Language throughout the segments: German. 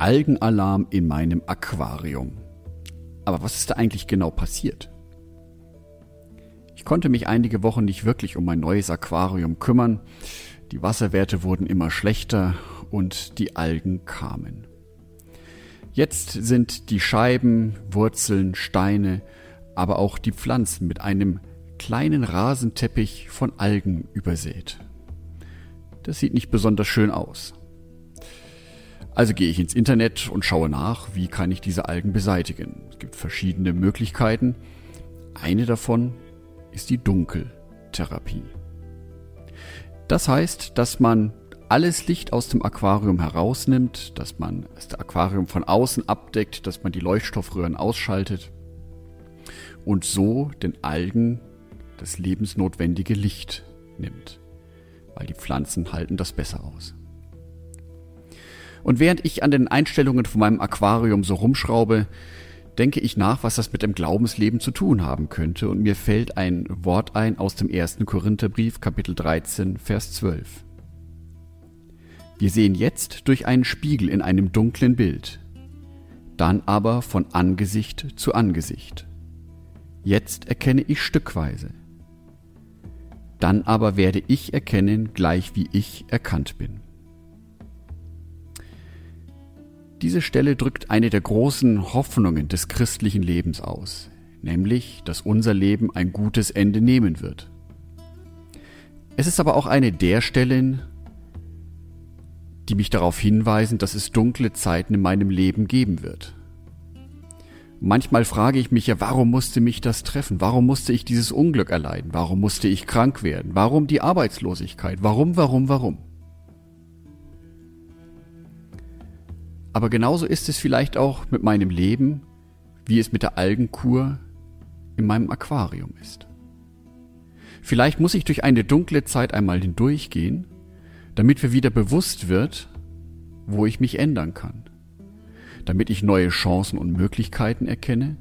Algenalarm in meinem Aquarium. Aber was ist da eigentlich genau passiert? Ich konnte mich einige Wochen nicht wirklich um mein neues Aquarium kümmern. Die Wasserwerte wurden immer schlechter und die Algen kamen. Jetzt sind die Scheiben, Wurzeln, Steine, aber auch die Pflanzen mit einem kleinen Rasenteppich von Algen übersät. Das sieht nicht besonders schön aus. Also gehe ich ins Internet und schaue nach, wie kann ich diese Algen beseitigen. Es gibt verschiedene Möglichkeiten. Eine davon ist die Dunkeltherapie. Das heißt, dass man alles Licht aus dem Aquarium herausnimmt, dass man das Aquarium von außen abdeckt, dass man die Leuchtstoffröhren ausschaltet und so den Algen das lebensnotwendige Licht nimmt, weil die Pflanzen halten das besser aus. Und während ich an den Einstellungen von meinem Aquarium so rumschraube, denke ich nach, was das mit dem Glaubensleben zu tun haben könnte, und mir fällt ein Wort ein aus dem ersten Korintherbrief, Kapitel 13, Vers 12. Wir sehen jetzt durch einen Spiegel in einem dunklen Bild, dann aber von Angesicht zu Angesicht. Jetzt erkenne ich stückweise. Dann aber werde ich erkennen, gleich wie ich erkannt bin. Diese Stelle drückt eine der großen Hoffnungen des christlichen Lebens aus, nämlich, dass unser Leben ein gutes Ende nehmen wird. Es ist aber auch eine der Stellen, die mich darauf hinweisen, dass es dunkle Zeiten in meinem Leben geben wird. Manchmal frage ich mich ja, warum musste mich das treffen? Warum musste ich dieses Unglück erleiden? Warum musste ich krank werden? Warum die Arbeitslosigkeit? Warum, warum, warum? Aber genauso ist es vielleicht auch mit meinem Leben, wie es mit der Algenkur in meinem Aquarium ist. Vielleicht muss ich durch eine dunkle Zeit einmal hindurchgehen, damit mir wieder bewusst wird, wo ich mich ändern kann, damit ich neue Chancen und Möglichkeiten erkenne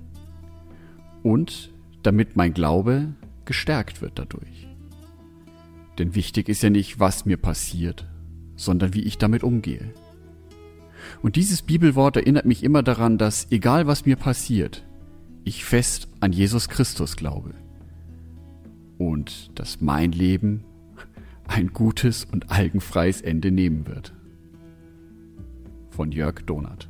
und damit mein Glaube gestärkt wird dadurch. Denn wichtig ist ja nicht, was mir passiert, sondern wie ich damit umgehe. Und dieses Bibelwort erinnert mich immer daran, dass egal was mir passiert, ich fest an Jesus Christus glaube. Und dass mein Leben ein gutes und algenfreies Ende nehmen wird. Von Jörg Donath.